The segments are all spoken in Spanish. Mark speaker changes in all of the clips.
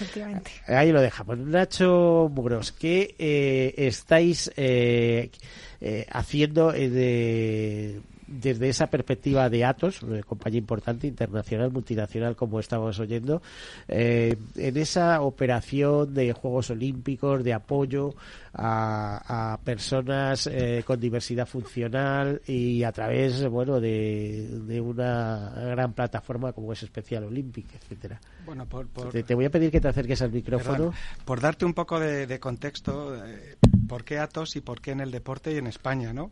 Speaker 1: Efectivamente.
Speaker 2: Ahí lo dejamos. Nacho Muros, ¿qué eh, estáis eh, eh, haciendo de desde esa perspectiva de Atos, una compañía importante, internacional, multinacional, como estábamos oyendo, eh, en esa operación de Juegos Olímpicos, de apoyo a, personas eh, con diversidad funcional y a través, bueno, de, una gran plataforma como es Especial Olympic, etcétera. Bueno, te, voy a pedir que te acerques al micrófono.
Speaker 3: por darte un poco de, contexto, eh, ¿por qué Atos y por qué en el deporte y en España, no?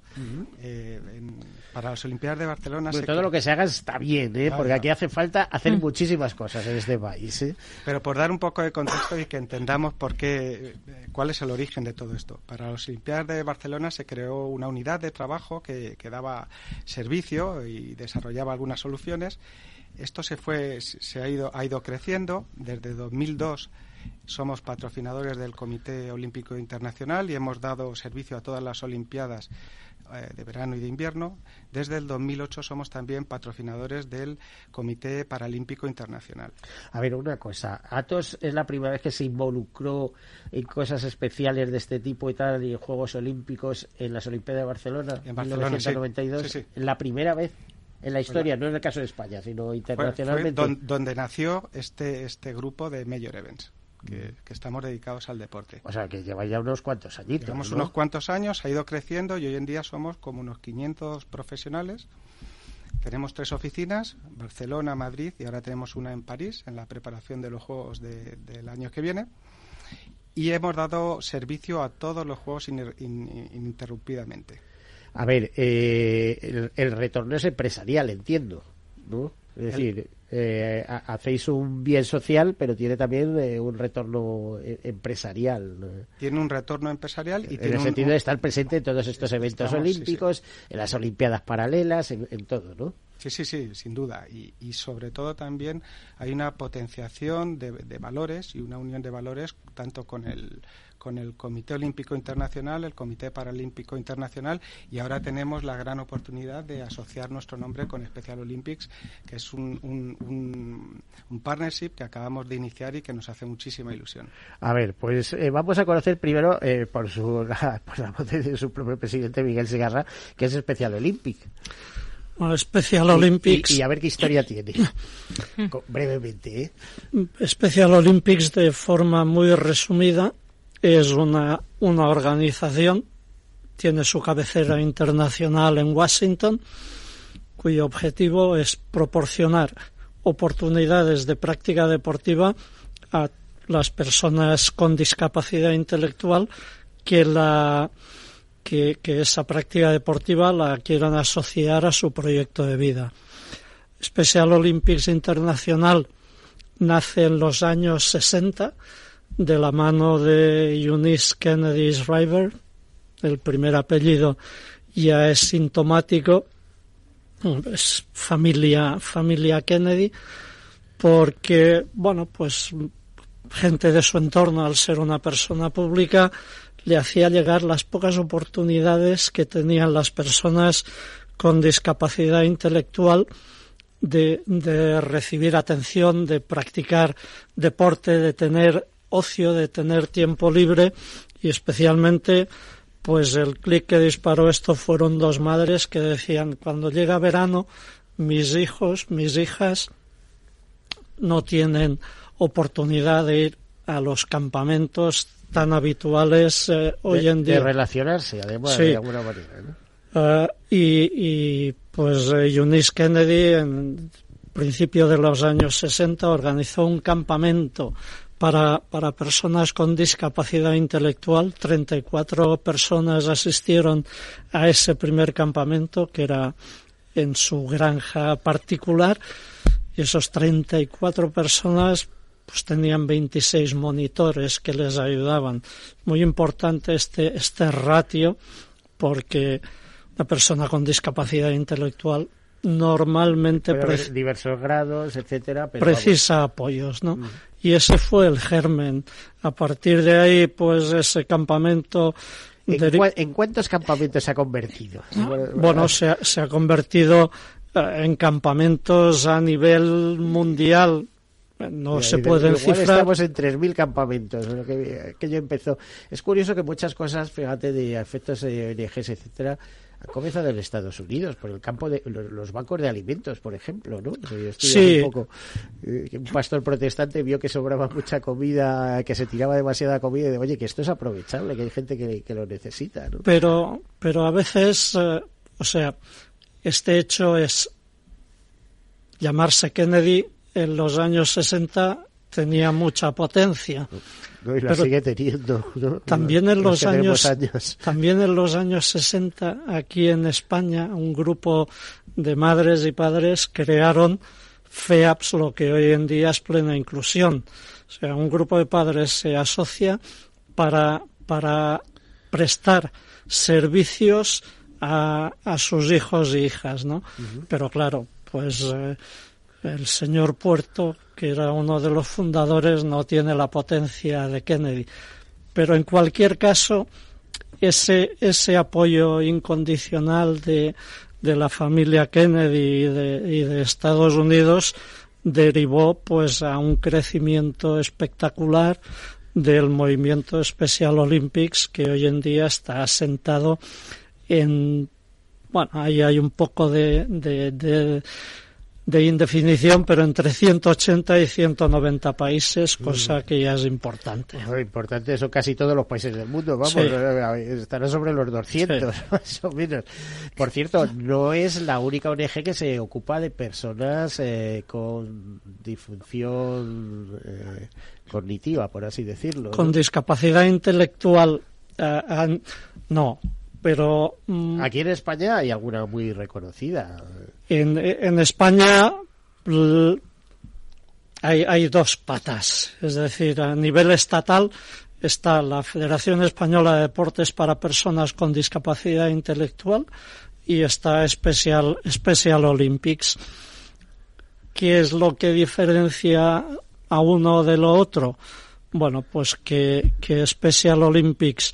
Speaker 3: para las Olimpiadas de Barcelona...
Speaker 2: todo lo que se haga está bien, ¿eh? porque aquí hace falta hacer mm. muchísimas cosas en este país. ¿eh?
Speaker 3: Pero por dar un poco de contexto y que entendamos por qué, cuál es el origen de todo esto. Para las Olimpiadas de Barcelona se creó una unidad de trabajo que, que daba servicio y desarrollaba algunas soluciones. Esto se fue, se ha ido, ha ido creciendo desde 2002 somos patrocinadores del Comité Olímpico Internacional y hemos dado servicio a todas las Olimpiadas eh, de verano y de invierno. Desde el 2008 somos también patrocinadores del Comité Paralímpico Internacional.
Speaker 2: A ver, una cosa. Atos es la primera vez que se involucró en cosas especiales de este tipo y tal, y en Juegos Olímpicos en las Olimpiadas de Barcelona en 1992. La primera vez en la historia, no en el caso de España, sino internacionalmente.
Speaker 3: Fue, donde nació este, este grupo de Major Events que, estamos dedicados al deporte.
Speaker 2: O sea, que lleva ya unos cuantos añitos.
Speaker 3: Llevamos unos cuantos años, ha ido creciendo y hoy en día somos como unos 500 profesionales. Tenemos tres oficinas, Barcelona, Madrid y ahora tenemos una en París, en la preparación de los Juegos del año que viene. Y hemos dado servicio a todos los Juegos ininterrumpidamente.
Speaker 2: A ver, eh, el, retorno es empresarial, entiendo, ¿no? Es decir, eh, hacéis un bien social, pero tiene también eh, un retorno eh, empresarial.
Speaker 3: Tiene un retorno empresarial y
Speaker 2: en el sentido de estar presente en todos estos eventos olímpicos, en las Olimpiadas paralelas, en, todo, ¿no?
Speaker 3: Sí, sí, sí, sin duda. Y, y sobre todo también hay una potenciación de, de valores y una unión de valores tanto con el con el Comité Olímpico Internacional, el Comité Paralímpico Internacional y ahora tenemos la gran oportunidad de asociar nuestro nombre con Special Olympics, que es un, un, partnership que acabamos de iniciar y que nos hace muchísima ilusión.
Speaker 2: A ver, pues eh, vamos a conocer primero eh, por, su, por la voz de su propio presidente Miguel Segarra, que es Special Olympic.
Speaker 4: Special Olympics.
Speaker 2: Y, a ver qué historia tiene. brevemente. ¿eh?
Speaker 4: Special Olympics, de forma muy resumida, es una, una organización, tiene su cabecera internacional en Washington, cuyo objetivo es proporcionar oportunidades de práctica deportiva a las personas con discapacidad intelectual que la que, que, esa práctica deportiva la quieran asociar a su proyecto de vida. Special Olympics Internacional nace en los años 60 de la mano de Eunice Kennedy Shriver, el primer apellido ya es sintomático, es familia, familia Kennedy, porque, bueno, pues gente de su entorno, al ser una persona pública, le hacía llegar las pocas oportunidades que tenían las personas con discapacidad intelectual de, de recibir atención, de practicar deporte, de tener ocio, de tener tiempo libre y especialmente pues el clic que disparó esto fueron dos madres que decían cuando llega verano mis hijos, mis hijas no tienen oportunidad de ir a los campamentos tan habituales eh, hoy en día.
Speaker 2: De relacionarse, además, de alguna manera.
Speaker 4: Eh, y, y, pues eh, Eunice Kennedy en principio de los años 60 organizó un campamento para, para personas con discapacidad intelectual. 34 personas asistieron a ese primer campamento que era en su granja particular y esos 34 personas pues tenían 26 monitores que les ayudaban. Muy importante este, este ratio porque una persona con discapacidad intelectual normalmente
Speaker 2: diversos grados, etcétera,
Speaker 4: precisa apoyos, ¿no? Mm. Y ese fue el germen. A partir de ahí, pues ese campamento
Speaker 2: ¿En, cuántos campamentos se ha convertido?
Speaker 4: Bueno, se ha, se ha convertido eh, en campamentos a nivel mundial no se pueden
Speaker 2: igual
Speaker 4: cifrar.
Speaker 2: Estamos en 3.000 campamentos. Que, que yo empezó. Es curioso que muchas cosas, fíjate, de efectos de ONGs, etcétera, han comenzado en Estados Unidos, por el campo de los bancos de alimentos, por ejemplo, ¿no?
Speaker 4: sí.
Speaker 2: Un, poco, eh, un pastor protestante vio que sobraba mucha comida, que se tiraba demasiada comida y de, oye, que esto es aprovechable, que hay gente que, que lo necesita, ¿no?
Speaker 4: Pero, pero a veces, eh, o sea, este hecho es llamarse Kennedy en los años 60 tenía mucha potencia.
Speaker 2: No, y la sigue teniendo. ¿no?
Speaker 4: También en los, años, también en los años 60 aquí en España un grupo de madres y padres crearon FEAPS, lo que hoy en día es plena inclusión. O sea, un grupo de padres se asocia para, para prestar servicios a, a sus hijos e hijas, ¿no? Pero claro, pues eh, el señor Puerto, que era uno de los fundadores, no tiene la potencia de Kennedy. Pero en cualquier caso, ese, ese apoyo incondicional de, de la familia Kennedy y de, y de Estados Unidos derivó pues a un crecimiento espectacular del movimiento Special Olympics que hoy en día está asentado en bueno ahí hay un poco de, de indefinición, pero entre 180 y 190 países, cosa que ya es importante.
Speaker 2: Importante son casi todos los países del mundo, vamos, eh, estará sobre los 200, más o menos. Por cierto, no es la única ONG que se ocupa de personas eh, con disfunción eh, cognitiva, por así decirlo.
Speaker 4: Con discapacidad intelectual, no, pero...
Speaker 2: Mm, Aquí en España hay alguna muy reconocida.
Speaker 4: En, en España hay, hay dos patas, es decir, a nivel estatal está la Federación Española de Deportes para Personas con Discapacidad Intelectual y está Special, Special Olympics. ¿Qué es lo que diferencia a uno de lo otro? Bueno, pues que, que Special Olympics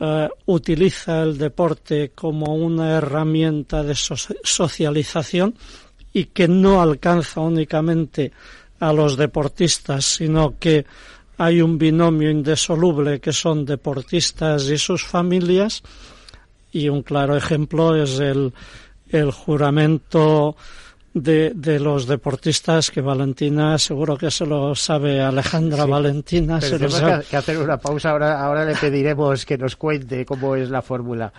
Speaker 4: eh, utiliza el deporte como una herramienta de socialización y que no alcanza únicamente a los deportistas, sino que hay un binomio indisoluble que son deportistas y sus familias. Y un claro ejemplo es el, el juramento de, de, los deportistas que Valentina seguro que se lo sabe Alejandra Valentina
Speaker 2: se
Speaker 4: lo
Speaker 2: sabe. Que, hacer una pausa ahora ahora le pediremos que nos cuente cómo es la fórmula.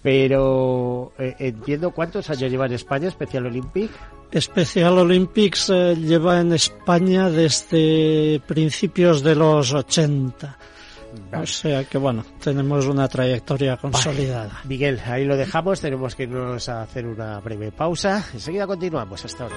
Speaker 2: Pero eh, entiendo cuántos años lleva en España Special Olympic.
Speaker 4: Special Olympics eh, lleva en España desde principios de los 80 o sea que bueno, tenemos una trayectoria consolidada.
Speaker 2: Miguel, ahí lo dejamos, tenemos que irnos a hacer una breve pausa. Enseguida continuamos hasta ahora.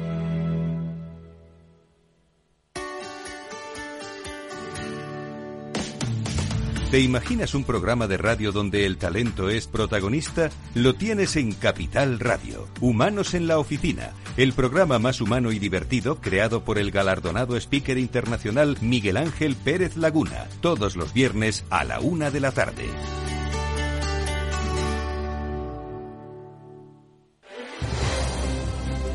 Speaker 1: ¿Te imaginas un programa de radio donde el talento es protagonista? Lo tienes en Capital Radio, Humanos en la Oficina, el programa más humano y divertido creado por el galardonado speaker internacional Miguel Ángel Pérez Laguna, todos los viernes a la una de la tarde.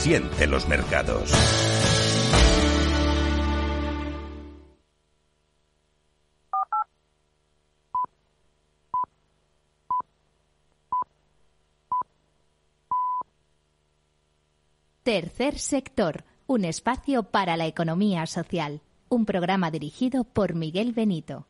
Speaker 1: Siente los mercados.
Speaker 5: Tercer sector, un espacio para la economía social. Un programa dirigido por Miguel Benito.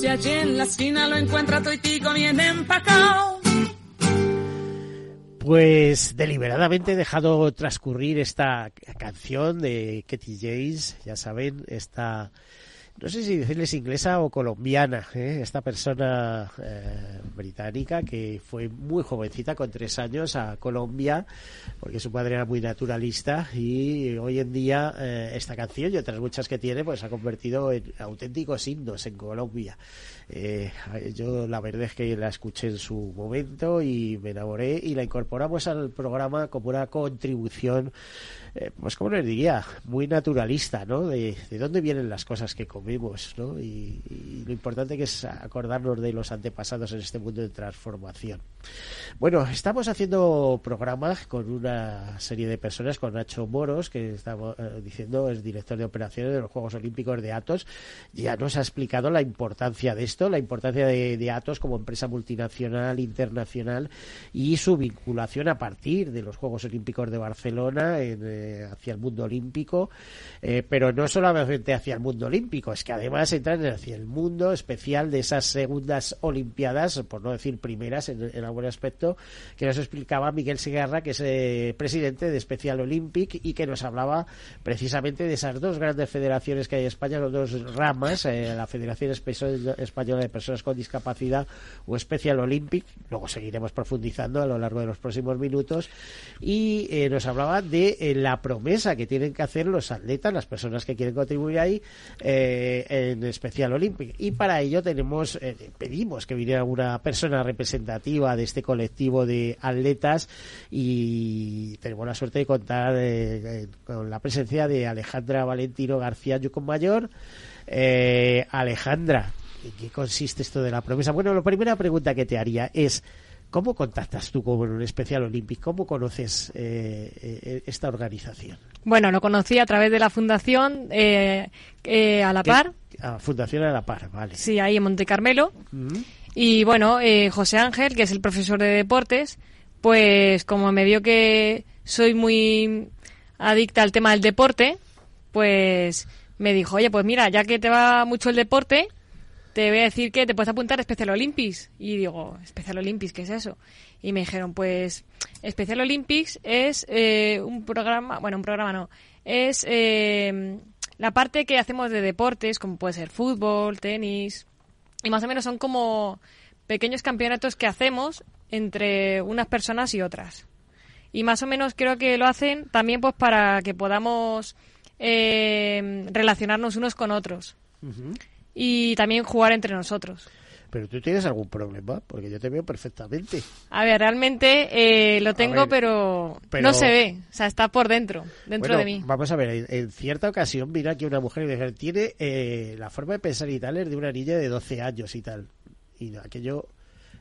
Speaker 6: Si allí en la lo encuentra bien empacao.
Speaker 2: Pues deliberadamente he dejado transcurrir esta canción de Katy James, ya saben, esta no sé si decirles inglesa o colombiana, ¿eh? esta persona eh, británica que fue muy jovencita, con tres años, a Colombia, porque su padre era muy naturalista y hoy en día eh, esta canción y otras muchas que tiene, pues ha convertido en auténticos himnos en Colombia. Eh, yo la verdad es que la escuché en su momento y me enamoré y la incorporamos al programa como una contribución, eh, pues como les diría, muy naturalista, ¿no? De, de dónde vienen las cosas que comemos, ¿no? Y, lo importante que es acordarnos de los antepasados en este mundo de transformación. Bueno, estamos haciendo programas con una serie de personas, con Nacho Moros, que estamos eh, diciendo es director de operaciones de los Juegos Olímpicos de Atos, ya nos ha explicado la importancia de esto, la importancia de, Atos como empresa multinacional, internacional y su vinculación a partir de los Juegos Olímpicos de Barcelona en, eh, hacia el mundo olímpico, eh, pero no solamente hacia el mundo olímpico, pues que además entran hacia el mundo especial de esas segundas Olimpiadas, por no decir primeras en, algún aspecto, que nos explicaba Miguel Segarra, que es eh, presidente de Special Olympic y que nos hablaba precisamente de esas dos grandes federaciones que hay en España, las dos ramas, la Federación Española de Personas con Discapacidad o Special Olympic, luego seguiremos profundizando a lo largo de los próximos minutos, y eh, nos hablaba de la promesa que tienen que hacer los atletas, las personas que quieren contribuir ahí, eh, en especial Olympic. Y para ello tenemos, eh, pedimos que viniera una persona representativa de este colectivo de atletas y tenemos la suerte de contar eh, con la presencia de Alejandra Valentino García Yucón Mayor. Alejandra, ¿en qué consiste esto de la promesa? Bueno, la primera pregunta que te haría es, ¿Cómo contactas tú con un especial olímpico? ¿Cómo conoces eh, eh, esta organización?
Speaker 7: Bueno, lo conocí a través de la Fundación eh, a la Par.
Speaker 2: Ah, fundación a la Par, vale.
Speaker 7: Sí, ahí en Monte Carmelo. Mm. Y bueno, José Ángel, que es el profesor de deportes, pues como me vio que soy muy adicta al tema del deporte, pues me dijo, oye, pues mira, ya que te va mucho el deporte, te voy a decir que te puedes apuntar a Special Olympics. Y digo, Special Olympics, ¿qué es eso? Y me dijeron, pues, Special Olympics es eh, un programa, bueno, un programa no, es eh, la parte que hacemos de deportes, como puede ser fútbol, tenis, y más o menos son como pequeños campeonatos que hacemos entre unas personas y otras. Y más o menos creo que lo hacen también pues para que podamos eh, relacionarnos unos con otros y también jugar entre nosotros.
Speaker 2: Pero tú tienes algún problema, porque yo te veo perfectamente.
Speaker 7: A ver, realmente eh, lo tengo, pero, no se ve. O sea, está por dentro, dentro de mí.
Speaker 2: Vamos a ver, en, cierta ocasión vino aquí una mujer y tiene eh, la forma de pensar y tal es de una niña de 12 años y tal. Y aquello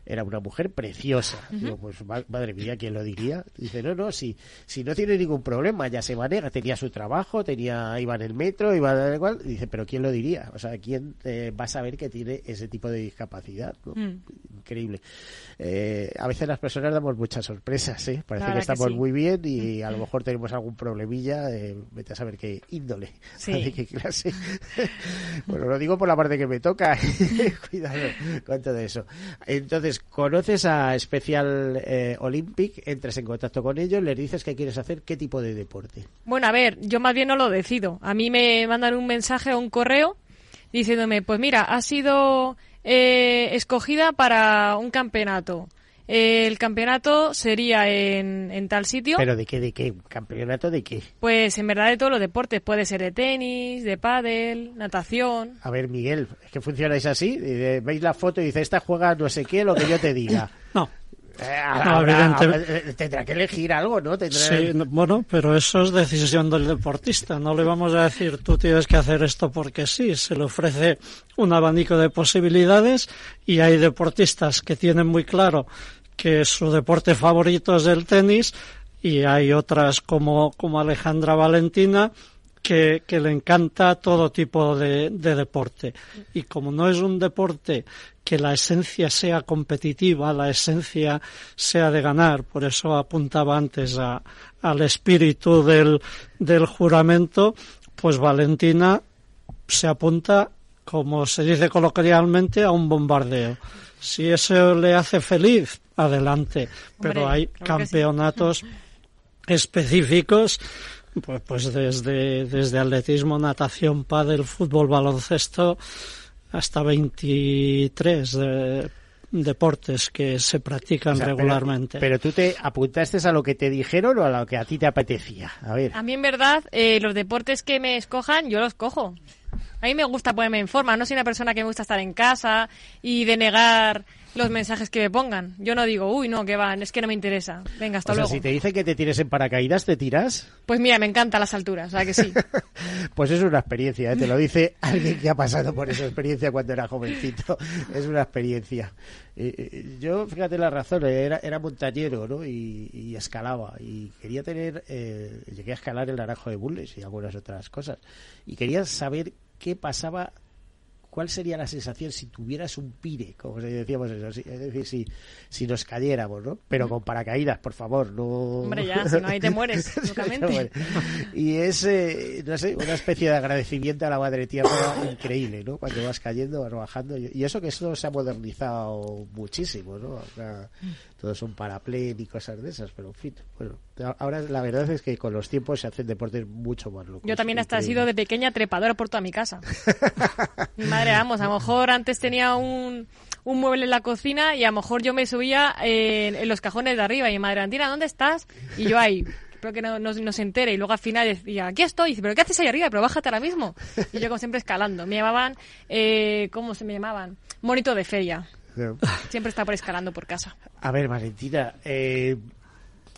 Speaker 2: era una mujer preciosa. Digo, pues madre mía, ¿quién lo diría? Dice, no, no, si, si no tiene ningún problema, ya se maneja, tenía su trabajo, tenía, iba en el metro, iba igual. Dice, pero ¿quién lo diría? O sea, ¿quién eh, va a saber que tiene ese tipo de discapacidad? Mm. Increíble. Eh, a veces las personas damos muchas sorpresas, ¿eh? Parece que estamos muy bien y a lo mejor tenemos algún problemilla, eh, vete a saber qué índole, de qué clase. bueno, lo digo por la parte que me toca, cuidado con todo eso. Entonces, conoces a Special eh, Olympic, entres en contacto con ellos, les dices que quieres hacer qué tipo de deporte.
Speaker 7: Bueno, a ver, yo más bien no lo decido. A mí me mandan un mensaje o un correo diciéndome, pues mira, has sido eh, escogida para un campeonato el campeonato sería en, tal sitio.
Speaker 2: ¿Pero de qué? ¿De qué? ¿Campeonato de qué?
Speaker 7: Pues en verdad de todos los deportes. Puede ser de tenis, de pádel, natación.
Speaker 2: A ver, Miguel, ¿es que funcionáis así? Veis la foto y dice, esta juega no sé qué, lo que yo te diga.
Speaker 4: no.
Speaker 2: Eh, tendrá que elegir algo, ¿no?
Speaker 4: Sí, bueno, pero eso es decisión del deportista. No le vamos a decir tú tienes que hacer esto porque sí. Se le ofrece un abanico de posibilidades y hay deportistas que tienen muy claro que su deporte favorito es el tenis y hay otras como, como Alejandra Valentina que, que le encanta todo tipo de, de, deporte. Y como no es un deporte que la esencia sea competitiva, la esencia sea de ganar, por eso apuntaba antes a, al espíritu del, del juramento, pues Valentina se apunta, como se dice coloquialmente, a un bombardeo. Si eso le hace feliz, adelante. Pero hay campeonatos específicos, pues, pues desde, desde atletismo, natación, pádel, fútbol, baloncesto, hasta 23 deportes que se practican regularmente.
Speaker 2: Pero, tú te apuntaste a lo que te dijeron o a lo que a ti te apetecía. A ver.
Speaker 7: A mí en verdad eh, los deportes que me escojan yo los cojo. A mí me gusta ponerme en forma. No soy una persona que me gusta estar en casa y denegar los mensajes que me pongan. Yo no digo, uy, no, que van, es que no me interesa. Venga, hasta o luego.
Speaker 2: si te dicen que te tires en paracaídas, ¿te tiras?
Speaker 7: Pues mira, me encantan las alturas, o sea que sí.
Speaker 2: pues es una experiencia, ¿eh? te lo dice alguien que ha pasado por esa experiencia cuando era jovencito. es una experiencia. yo, fíjate la razón, era, era montañero, ¿no? Y, escalaba. Y quería tener, eh, llegué a escalar el naranjo de Bulles y algunas otras cosas. Y quería saber qué pasaba cuál sería la sensación si tuvieras un pire, como decíamos eso, es decir, si, si nos cayéramos, ¿no? Pero con paracaídas, por favor, no...
Speaker 7: Hombre, ya, si no ahí te mueres, locamente.
Speaker 2: y es, eh, no sé, una especie de agradecimiento a la madre tierra increíble, ¿no? Cuando vas cayendo, vas bajando, y eso que esto se ha modernizado muchísimo, ¿no? todos son paraplén y cosas de esas, pero en fin, bueno, ahora la verdad es que con los tiempos se hacen deportes mucho más locos.
Speaker 7: Yo también hasta he sido de pequeña trepadora por toda mi casa. mi madre, vamos, a lo mejor antes tenía un, un mueble en la cocina y a lo mejor yo me subía en, los cajones de arriba y mi madre, Antina, ¿dónde estás? Y yo ahí, espero que no, no, se entere. Y luego al final decía, aquí estoy. Y dice, ¿pero qué haces ahí arriba? Pero bájate ahora mismo. Y yo como siempre escalando. Me llamaban, eh, ¿cómo se me llamaban? Monito de feria. Siempre está por escalando por casa.
Speaker 2: A ver, Valentina, eh,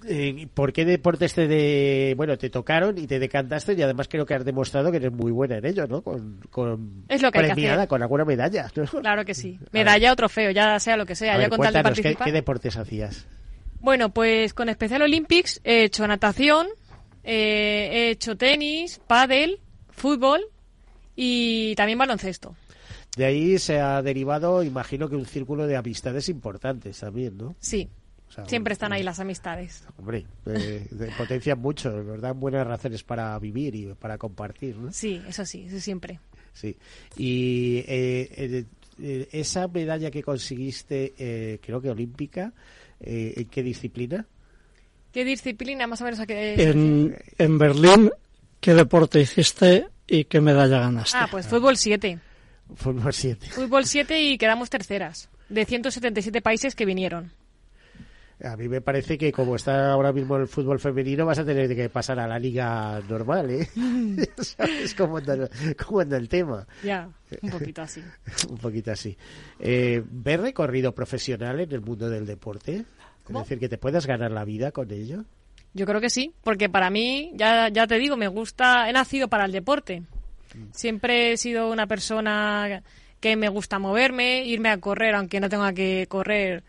Speaker 2: eh, ¿por qué deportes te de, bueno te tocaron y te decantaste y además creo que has demostrado que eres muy buena en ello, ¿no? Con, con
Speaker 7: es lo que premiada,
Speaker 2: con alguna medalla.
Speaker 7: Claro que sí. Medalla o trofeo, ya sea lo que sea, ya con tal de participar.
Speaker 2: ¿qué, deportes hacías?
Speaker 7: Bueno, pues con Special Olympics he hecho natación, eh, he hecho tenis, pádel, fútbol y también baloncesto.
Speaker 2: De ahí se ha derivado, imagino que un círculo de amistades importantes también, ¿no?
Speaker 7: Sí. Siempre están ahí las amistades.
Speaker 2: Hombre, eh, potencian mucho, nos dan buenas razones para vivir y para compartir, ¿no?
Speaker 7: Sí, eso sí, eso siempre.
Speaker 2: Sí. Y eh, eh, esa medalla que conseguiste, creo que olímpica, ¿en qué disciplina?
Speaker 7: ¿Qué disciplina más o menos? A qué...
Speaker 4: En, en Berlín, ¿qué deporte hiciste y qué medalla ganaste?
Speaker 7: Ah, pues fútbol 7.
Speaker 2: Fútbol 7.
Speaker 7: Fútbol 7 y quedamos terceras, de 177 países que vinieron.
Speaker 2: A mí me parece que como está ahora mismo el fútbol femenino vas a tener que pasar a la liga normal, ¿eh? ¿Sabes cómo anda, el tema?
Speaker 7: Ya, un poquito así.
Speaker 2: un poquito así. Eh, ¿Ver recorrido profesional en el mundo del deporte? Es decir, que te puedas ganar la vida con ello.
Speaker 7: Yo creo que sí, porque para mí, ya, ya te digo, me gusta, he nacido para el deporte. Siempre he sido una persona que me gusta moverme, irme a correr, aunque no tenga que correr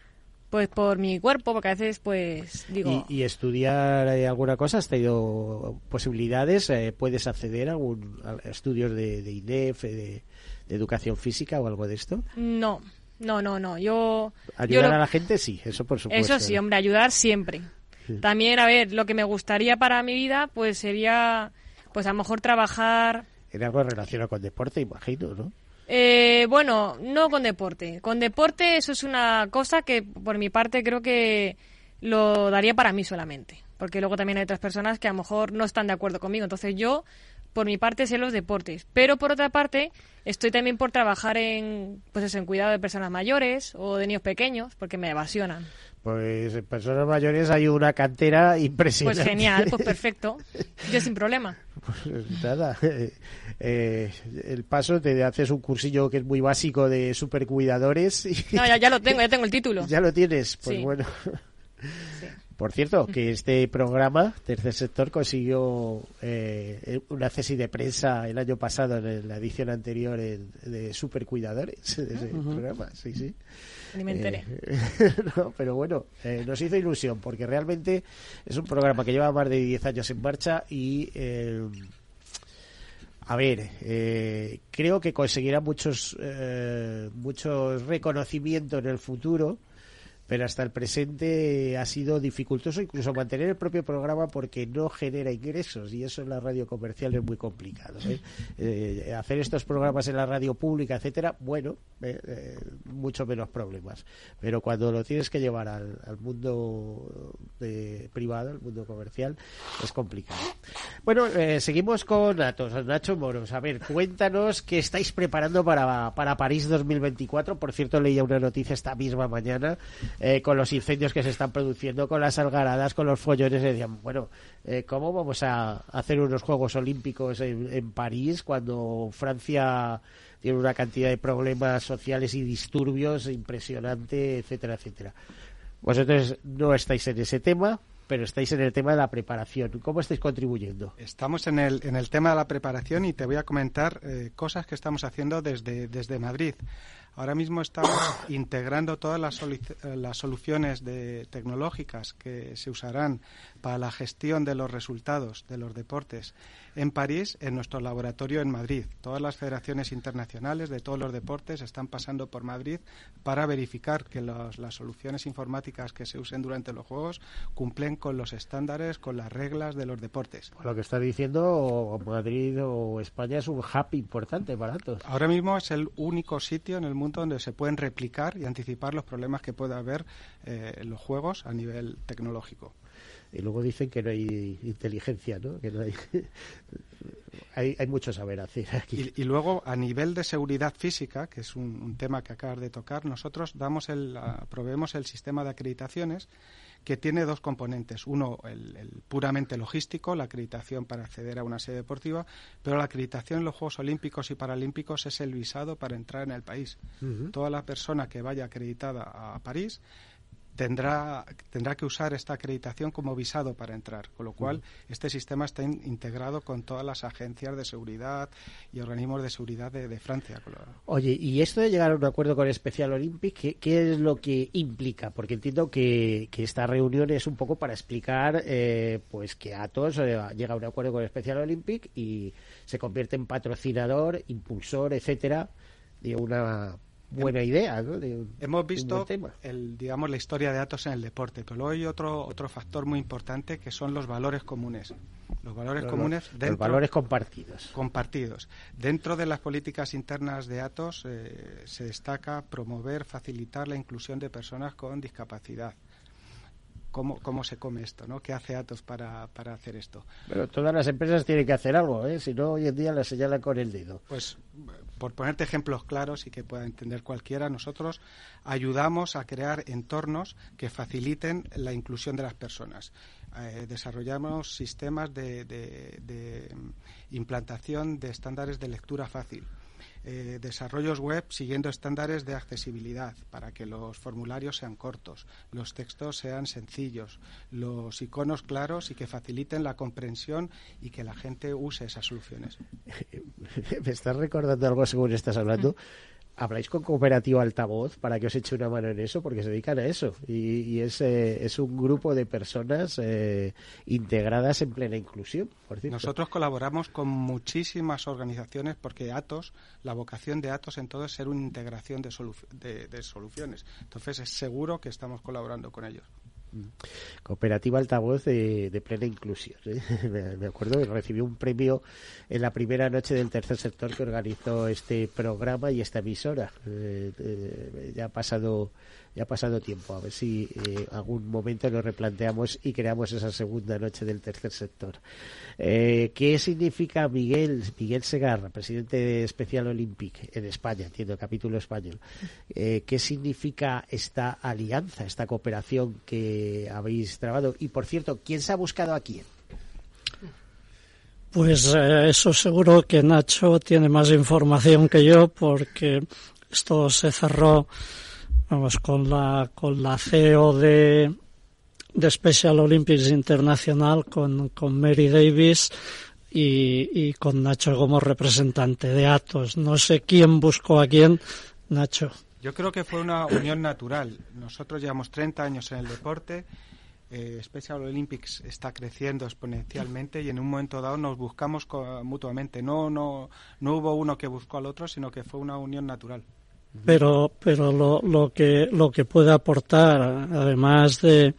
Speaker 7: pues por mi cuerpo, porque a veces pues digo...
Speaker 2: ¿Y, estudiar eh, alguna cosa? ¿Has tenido posibilidades? Eh, ¿Puedes acceder a, algún, estudios de, de INEF, de, educación física o algo de esto?
Speaker 7: No, no, no, no. Yo...
Speaker 2: Ayudar a la gente sí, eso por supuesto.
Speaker 7: Eso sí, hombre, ayudar siempre. También, a ver, lo que me gustaría para mi vida pues sería pues a lo mejor trabajar
Speaker 2: en algo relacionado con deporte, imagino, ¿no?
Speaker 7: Eh, bueno, no con deporte. Con deporte eso es una cosa que por mi parte creo que lo daría para mí solamente. Porque luego también hay otras personas que a lo mejor no están de acuerdo conmigo. Entonces yo, por mi parte, sé los deportes. Pero por otra parte, estoy también por trabajar en, pues eso, en cuidado de personas mayores o de niños pequeños, porque me evasionan.
Speaker 2: Pues en personas mayores hay una cantera impresionante.
Speaker 7: Pues genial, pues perfecto. Yo sin problema.
Speaker 2: Pues nada. Eh, eh, el paso, te haces un cursillo que es muy básico de supercuidadores.
Speaker 7: Y... No, ya, ya lo tengo, ya tengo el título.
Speaker 2: Ya lo tienes, pues bueno. Por cierto, que este programa, Tercer Sector, consiguió eh, una tesis de prensa el año pasado, en la edición anterior, de Supercuidadores, de ese programa. Sí, sí.
Speaker 7: Ni me enteré.
Speaker 2: Eh, no, pero bueno, eh, nos hizo ilusión, porque realmente es un programa que lleva más de 10 años en marcha y. a ver, creo que conseguirá muchos, muchos reconocimientos en el futuro pero hasta el presente ha sido dificultoso incluso mantener el propio programa porque no genera ingresos y eso en la radio comercial es muy complicado. ¿eh? Eh, hacer estos programas en la radio pública, etcétera, bueno, eh, mucho menos problemas. Pero cuando lo tienes que llevar al, mundo privado, al mundo comercial, es complicado. Bueno, seguimos con Nacho Moros. A ver, cuéntanos qué estáis preparando para, para París 2024. Por cierto, leía una noticia esta misma mañana eh, con los incendios que se están produciendo, con las algaradas, con los follones, decían, bueno, eh, ¿cómo vamos a hacer unos Juegos Olímpicos en, París cuando Francia tiene una cantidad de problemas sociales y disturbios impresionante, etcétera, etcétera? Vosotros no estáis en ese tema, pero estáis en el tema de la preparación. ¿Cómo estáis contribuyendo?
Speaker 3: Estamos en el, en el tema de la preparación y te voy a comentar eh, cosas que estamos haciendo desde, desde Madrid. Ahora mismo estamos integrando todas las, las soluciones de, tecnológicas que se usarán para la gestión de los resultados de los deportes en París, en nuestro laboratorio en Madrid. Todas las federaciones internacionales de todos los deportes están pasando por Madrid para verificar que las soluciones informáticas que se usen durante los Juegos cumplen con los estándares, con las reglas de los deportes.
Speaker 2: lo que está diciendo, Madrid o España es un hub importante para todos.
Speaker 3: Ahora mismo es el único sitio en el mundo donde se pueden replicar y anticipar los problemas que pueda haber eh, en los Juegos a nivel tecnológico
Speaker 2: y luego dicen que no hay inteligencia, ¿no? Que no hay, hay, mucho saber hacer aquí.
Speaker 3: Y, luego, a nivel de seguridad física, que es un, tema que acabas de tocar, nosotros damos el, proveemos el sistema de acreditaciones que tiene dos componentes. Uno, el, puramente logístico, la acreditación para acceder a una sede deportiva, pero la acreditación en los Juegos Olímpicos y Paralímpicos es el visado para entrar en el país. Toda la persona que vaya acreditada a París tendrá, tendrá que usar esta acreditación como visado para entrar, con lo cual este sistema está integrado con todas las agencias de seguridad y organismos de seguridad de, Francia.
Speaker 2: Oye, y esto de llegar a un acuerdo con Special Olympic, ¿qué, es lo que implica? Porque entiendo que, esta reunión es un poco para explicar eh, pues que Atos eh, llega a un acuerdo con Special Olympic y se convierte en patrocinador, impulsor, etcétera, de una buena idea. ¿no?
Speaker 3: Hemos visto el, digamos, la historia de datos en el deporte, pero luego hay otro, otro factor muy importante que son los valores comunes. Los valores comunes
Speaker 2: dentro, los valores compartidos.
Speaker 3: Compartidos. Dentro de las políticas internas de Atos eh, se destaca promover, facilitar la inclusión de personas con discapacidad cómo, cómo se come esto, ¿no? ¿Qué hace Atos para, para hacer esto?
Speaker 2: Pero todas las empresas tienen que hacer algo, ¿eh? Si no, hoy en día la señalan con el dedo.
Speaker 3: Pues, por ponerte ejemplos claros y que pueda entender cualquiera, nosotros ayudamos a crear entornos que faciliten la inclusión de las personas. Eh, desarrollamos sistemas de, de implantación de estándares de lectura fácil eh, desarrollos web siguiendo estándares de accesibilidad para que los formularios sean cortos, los textos sean sencillos, los iconos claros y que faciliten la comprensión y que la gente use esas soluciones.
Speaker 2: Me estás recordando algo según estás hablando habláis con Cooperativa Altavoz para que os eche una mano en eso, porque se dedican a eso. Y, es, eh, es, un grupo de personas eh, integradas en plena inclusión.
Speaker 3: Nosotros colaboramos con muchísimas organizaciones porque Atos, la vocación de Atos en todo es ser una integración de, de soluciones. Entonces es seguro que estamos colaborando con ellos.
Speaker 2: Cooperativa Altavoz de, plena inclusión. ¿eh? Me, acuerdo que recibió un premio en la primera noche del tercer sector que organizó este programa y esta emisora. Eh, eh, ya ha pasado ya ha pasado tiempo. A ver si eh, algún momento nos replanteamos y creamos esa segunda noche del tercer sector. Eh, ¿Qué significa Miguel, Miguel Segarra, presidente de Especial Olympic en España, entiendo, capítulo español? Eh, ¿Qué significa esta alianza, esta cooperación que habéis trabado? Y, por cierto, ¿quién se ha buscado a quién?
Speaker 4: Pues eso seguro que Nacho tiene más información que yo porque esto se cerró vamos, con la, con la CEO de, de Special Olympics Internacional, con, con Mary Davis y, y con Nacho como representante de Atos. No sé quién buscó a quién, Nacho.
Speaker 3: Yo creo que fue una unión natural. Nosotros llevamos 30 años en el deporte. Eh, Special Olympics está creciendo exponencialmente y en un momento dado nos buscamos mutuamente. No, no, no hubo uno que buscó al otro, sino que fue una unión natural
Speaker 4: pero pero lo, lo que lo que puede aportar además de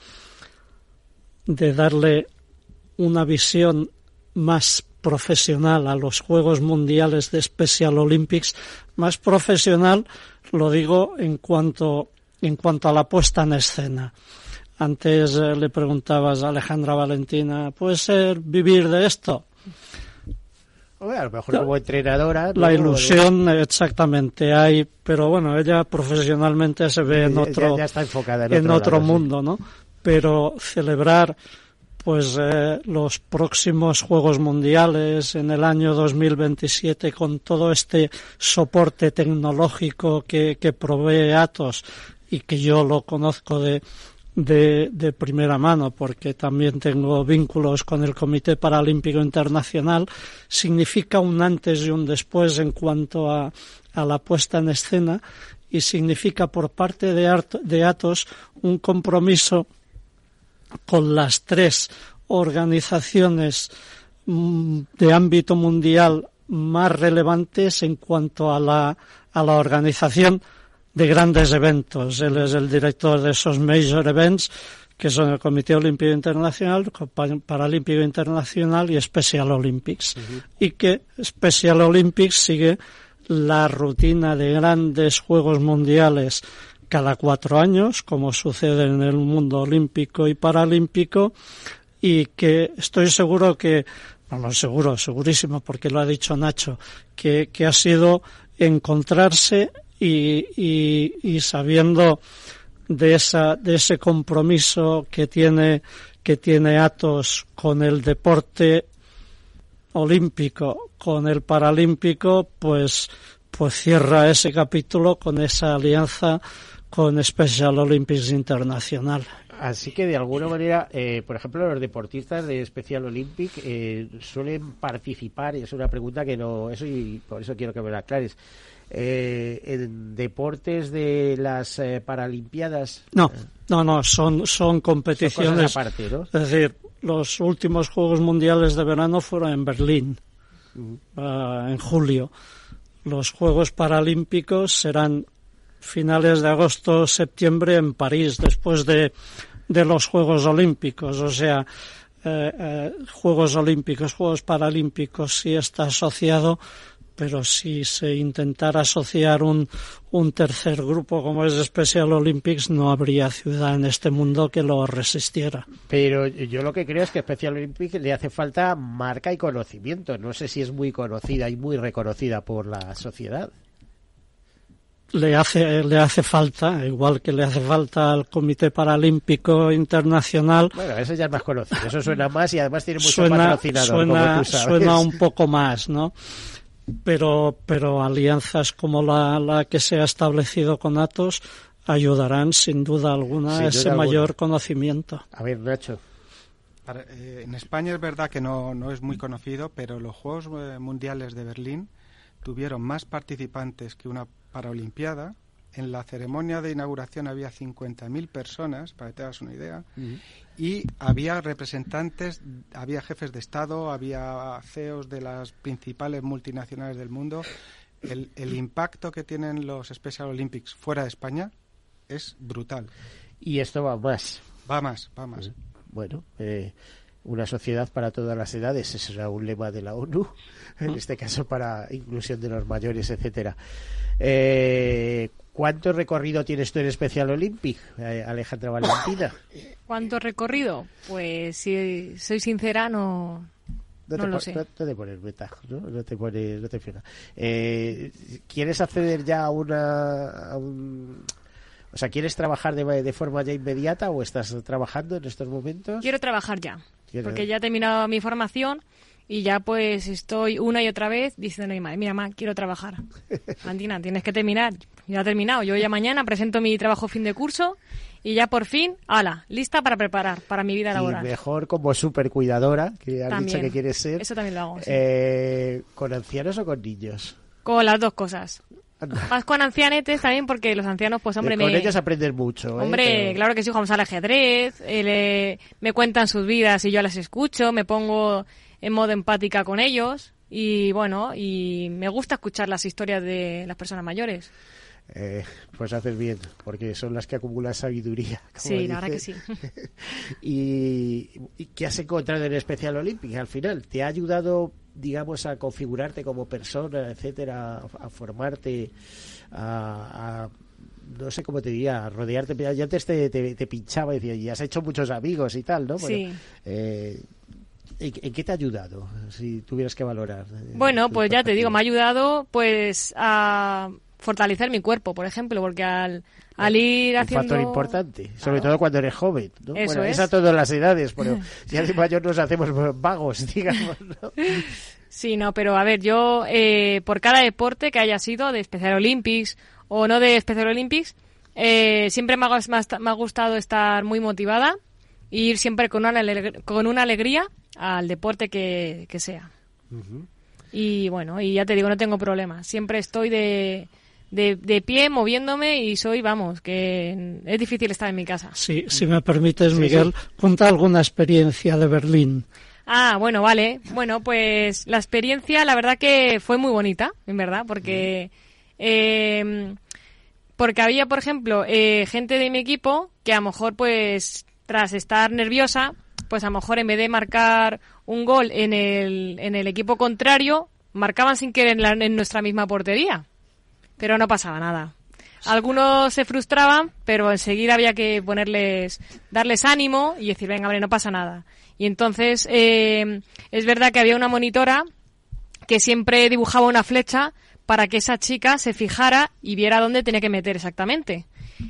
Speaker 4: de darle una visión más profesional a los Juegos Mundiales de Special Olympics, más profesional, lo digo en cuanto en cuanto a la puesta en escena. Antes eh, le preguntabas a Alejandra Valentina, ¿puede ser vivir de esto?
Speaker 2: A lo mejor como entrenadora.
Speaker 4: La ilusión, exactamente, hay, pero bueno, ella profesionalmente se ve en otro, en, otro, mundo, ¿no? Pero celebrar pues eh, los próximos Juegos Mundiales en el año 2027 con todo este soporte tecnológico que, que provee Atos y que yo lo conozco de, de, primera mano, porque también tengo vínculos con el Comité Paralímpico Internacional, significa un antes y un después en cuanto a, a la puesta en escena y significa por parte de, de Atos un compromiso con las tres organizaciones mm, de ámbito mundial más relevantes en cuanto a la, a la organización de grandes eventos. Él es el director de esos major events que son el Comité Olímpico Internacional, Paralímpico Internacional y Special Olympics. Y que Special Olympics sigue la rutina de grandes Juegos Mundiales cada cuatro años, como sucede en el mundo olímpico y paralímpico, y que estoy seguro que, bueno, seguro, segurísimo, porque lo ha dicho Nacho, que, que ha sido encontrarse y, y, sabiendo de esa, de ese compromiso que tiene, que tiene Atos con el deporte olímpico, con el paralímpico, pues, pues cierra ese capítulo con esa alianza con Special Olympics Internacional.
Speaker 2: Así que de alguna manera, eh, por ejemplo, los deportistas de Special Olympic eh, suelen participar, y es una pregunta que no, eso y por eso quiero que me la aclares. Eh, en deportes de las eh, Paralimpiadas.
Speaker 4: No, no, no, son, son competiciones.
Speaker 2: Son aparte, ¿no?
Speaker 4: Es decir, los últimos Juegos Mundiales de Verano fueron en Berlín, uh, en julio. Los Juegos Paralímpicos serán finales de agosto, septiembre en París, después de, de los Juegos Olímpicos. O sea, eh, eh, Juegos Olímpicos, Juegos Paralímpicos, sí está asociado pero si se intentara asociar un, un tercer grupo como es Special Olympics, no habría ciudad en este mundo que lo resistiera.
Speaker 2: Pero yo lo que creo es que Special Olympics le hace falta marca y conocimiento. No sé si es muy conocida y muy reconocida por la sociedad
Speaker 4: le hace le hace falta igual que le hace falta al Comité Paralímpico Internacional
Speaker 2: bueno eso ya es más conocido eso suena más y además tiene mucho
Speaker 4: suena,
Speaker 2: patrocinador
Speaker 4: suena,
Speaker 2: como tú sabes.
Speaker 4: suena un poco más no pero pero alianzas como la, la que se ha establecido con Atos ayudarán sin duda alguna
Speaker 2: Sin
Speaker 4: a ese
Speaker 2: duda
Speaker 4: mayor
Speaker 2: alguna.
Speaker 4: conocimiento
Speaker 2: a ver Nacho
Speaker 3: Para- eh, en España es verdad que no, no es muy conocido, pero los Juegos eh, Mundiales de Berlín tuvieron más participantes que una Paralimpiada. En la ceremonia de inauguración había 50.000 personas, para que te hagas una idea, y había representantes, había jefes de Estado, había CEOs de las principales multinacionales del mundo. El, el impacto que tienen los Special Olympics fuera de España es brutal.
Speaker 2: y esto va más
Speaker 3: Va más, va más.
Speaker 2: bueno eh, una sociedad para todas las edades ese era un lema de la ONU en este caso para inclusión de los mayores etcétera eh, ¿cuánto recorrido tienes tú en Special Olympic eh, Alejandra Valentina?
Speaker 7: ¿Cuánto recorrido? Pues si soy sincera, no,
Speaker 2: No,
Speaker 7: No
Speaker 2: te,
Speaker 7: lo
Speaker 2: pon-
Speaker 7: sé.
Speaker 2: no- no te pones meta, ¿no? No te pones, no te fijas. Eh, ¿Quieres acceder ya a una, a un, o sea, ¿quieres trabajar de, de forma ya inmediata o estás trabajando en estos momentos?
Speaker 7: quiero trabajar ya. Porque ya he terminado mi formación y ya pues estoy una y otra vez diciendo a mi madre, mira, ma, quiero trabajar. Andina, tienes que terminar. Ya he terminado. Yo ya mañana presento mi trabajo fin de curso y ya por fin, ala, lista para preparar para mi vida
Speaker 2: y
Speaker 7: laboral.
Speaker 2: mejor como super cuidadora, que has
Speaker 7: También.
Speaker 2: dicho que quieres ser.
Speaker 7: Eso también lo hago, sí.
Speaker 2: eh, ¿Con ancianos o con niños?
Speaker 7: Con las dos cosas.
Speaker 2: Anda.
Speaker 7: Más con ancianetes también porque los ancianos, pues hombre,
Speaker 2: Eh, con
Speaker 7: me...
Speaker 2: ellos aprendes mucho. ¿eh?
Speaker 7: Hombre,
Speaker 2: Pero-
Speaker 7: claro que sí, jugamos al ajedrez, eh, le- me cuentan sus vidas y yo las escucho, me pongo en modo empática con ellos y bueno, y me gusta escuchar las historias de las personas mayores.
Speaker 2: Eh, pues haces bien, porque son las que acumulan sabiduría. como
Speaker 7: Sí, la verdad que sí.
Speaker 2: y, ¿y qué has encontrado en Especial Olympic al final? ¿Te ha ayudado, digamos, a configurarte como persona, etcétera, a, a formarte, a, a- no sé cómo te diría, a rodearte? Yo antes te, te, te pinchaba y decía, y has hecho muchos amigos y tal, ¿no? Bueno,
Speaker 7: Sí.
Speaker 2: eh, ¿en, en qué te ha ayudado, si tuvieras que valorar? eh,
Speaker 7: Bueno, pues ya te digo, me ha ayudado pues a fortalecer mi cuerpo, por ejemplo, porque al, al ir
Speaker 2: un
Speaker 7: haciendo...
Speaker 2: factor importante, sobre todo cuando eres joven. ¿no?
Speaker 7: Eso
Speaker 2: bueno,
Speaker 7: es.
Speaker 2: es a todas las edades, pero ya de mayor nos hacemos vagos, digamos. ¿no?
Speaker 7: Sí, no, pero a ver, yo eh, por cada deporte que haya sido de Special Olympics o no de Special Olympics, eh, siempre me ha, me ha gustado estar muy motivada e ir siempre con una, con una alegría al deporte que, sea. Y bueno, y ya te digo, no tengo problema. Siempre estoy de, de, pie, moviéndome y soy, vamos, que es difícil estar en mi casa.
Speaker 4: Sí, si me permites, Miguel, cuenta alguna experiencia de Berlín.
Speaker 7: Ah, bueno, vale. Bueno, pues la experiencia, la verdad que fue muy bonita, en verdad, porque eh, porque había, por ejemplo, eh, gente de mi equipo que a lo mejor, pues, tras estar nerviosa, pues a lo mejor en vez de marcar un gol en el, en el equipo contrario, marcaban sin querer en, en nuestra misma portería. Pero no pasaba nada. Algunos se frustraban, pero enseguida había que ponerles, darles ánimo y decir, venga, vale, no pasa nada. Y entonces, eh, es verdad que había una monitora que siempre dibujaba una flecha para que esa chica se fijara y viera dónde tenía que meter exactamente.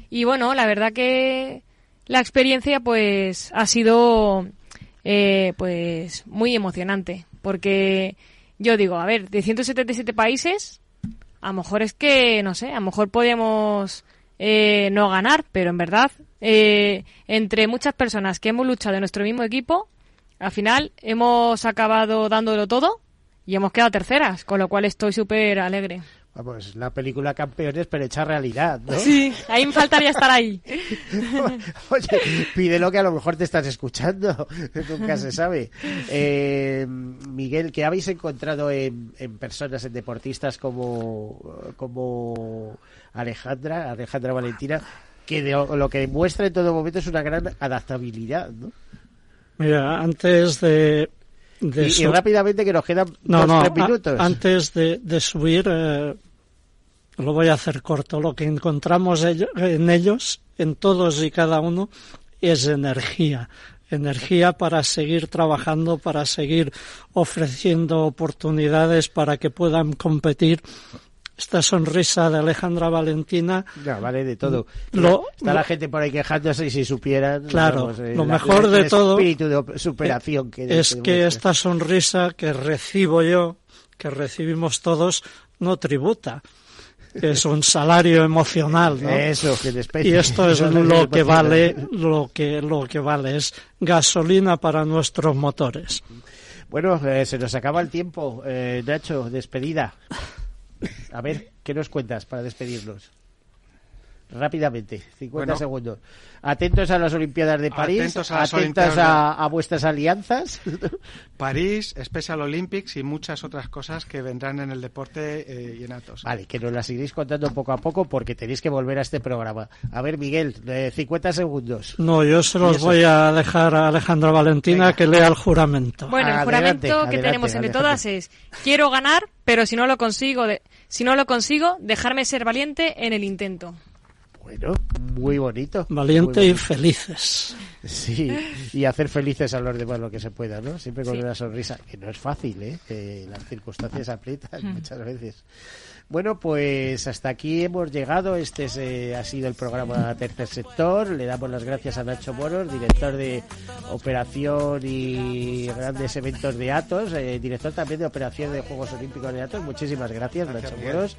Speaker 7: Y bueno, la verdad que la experiencia pues ha sido eh, pues muy emocionante porque yo digo, a ver, de 177 países, a lo mejor es que, no sé, a lo mejor podemos eh, no ganar, pero en verdad, eh, entre muchas personas que hemos luchado en nuestro mismo equipo, al final hemos acabado dándolo todo y hemos quedado terceras, con lo cual estoy súper alegre.
Speaker 2: Vamos, la película Campeones, pero hecha realidad, ¿no?
Speaker 7: Sí, ahí me faltaría estar ahí.
Speaker 2: Oye, pídelo que a lo mejor te estás escuchando, nunca se sabe. Eh, Miguel, ¿qué habéis encontrado en, personas, en deportistas como, como Alejandra, Alejandra Valentina, que lo que muestra en todo momento es una gran adaptabilidad, ¿no?
Speaker 4: Mira, antes de
Speaker 2: y, rápidamente que nos quedan dos, minutos.
Speaker 4: antes de, subir, eh, lo voy a hacer corto. Lo que encontramos en ellos, en todos y cada uno, es energía. Energía para seguir trabajando, para seguir ofreciendo oportunidades para que puedan competir esta sonrisa de Alejandra Valentina.
Speaker 2: Ya, vale de todo. Lo, Está la gente por ahí quejándose y si supieran.
Speaker 4: Claro, eh, lo mejor de todo.
Speaker 2: espíritu de superación
Speaker 4: que es que esta sonrisa que recibo yo, que recibimos todos, no tributa. Es un salario emocional, ¿no?
Speaker 2: Eso, que
Speaker 4: Y esto es lo que vale, lo que, lo que vale es gasolina para nuestros motores.
Speaker 2: Bueno, eh, se nos acaba el tiempo. Eh, Nacho, despedida. A ver, ¿qué nos cuentas para despedirnos? Rápidamente, 50 segundos. Atentos a las Olimpiadas de París, atentos a, vuestras alianzas.
Speaker 3: París, Special Olympics y muchas otras cosas que vendrán en el deporte eh, y en Atos.
Speaker 2: Vale, que nos las seguís contando poco a poco porque tenéis que volver a este programa. A ver, Miguel, 50 segundos.
Speaker 4: No, yo se los voy a dejar a Alejandra Valentina que lea el juramento.
Speaker 7: Bueno, el juramento que tenemos entre todas es quiero ganar, pero si no lo consigo, si no lo consigo, dejarme ser valiente en el intento.
Speaker 2: Bueno, muy bonito.
Speaker 4: Valiente y felices.
Speaker 2: Sí, y hacer felices a los demás lo que se pueda, ¿no? Siempre con una sonrisa, que no es fácil, ¿eh? Que las circunstancias aprietan mm. muchas veces. Bueno, pues hasta aquí hemos llegado. Este eh, ha sido el programa Tercer Sector. Le damos las gracias a Nacho Moros, director de operación y grandes eventos de Atos, eh, director también de operación de Juegos Olímpicos de Atos. Muchísimas gracias, Nacho Moros.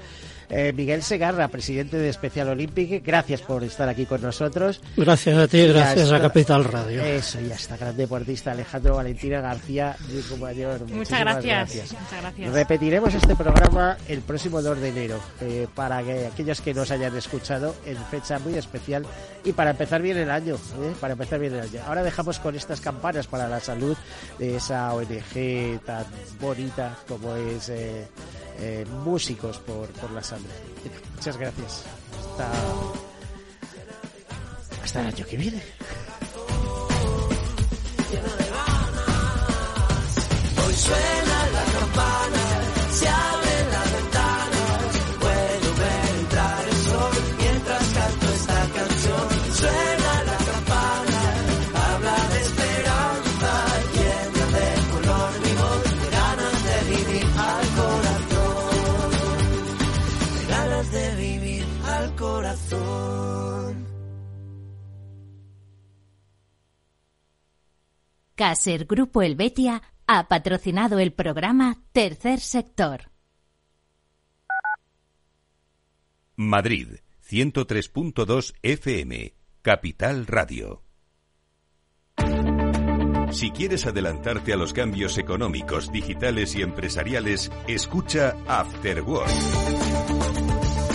Speaker 2: Eh, Miguel Segarra, presidente de Especial Olímpico, gracias por estar aquí con nosotros.
Speaker 4: Gracias a ti, gracias a Capital Radio.
Speaker 2: Eso, y hasta gran deportista Alejandro Valentina García,
Speaker 7: mayor. Muchas gracias. Muchas gracias.
Speaker 2: Repetiremos este programa el próximo 2 de enero eh, para que aquellos que nos hayan escuchado en fecha muy especial y para empezar bien el año, eh, para empezar bien el año. Ahora dejamos con estas campanas para la salud de esa ONG tan bonita como es eh, Músicos por, por la Salud. Muchas gracias. Hasta, hasta el año que viene.
Speaker 5: Caser Grupo Helvetia ha patrocinado el programa Tercer Sector.
Speaker 1: Madrid 103.2 FM, Capital Radio. Si quieres adelantarte a los cambios económicos, digitales y empresariales, escucha After Work.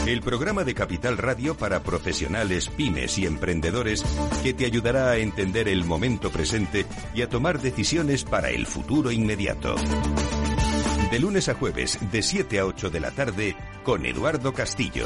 Speaker 1: El programa de Capital Radio para profesionales, pymes y emprendedores que te ayudará a entender el momento presente y a tomar decisiones para el futuro inmediato. De lunes a jueves, de 7 a 8 de la tarde, con Eduardo Castillo.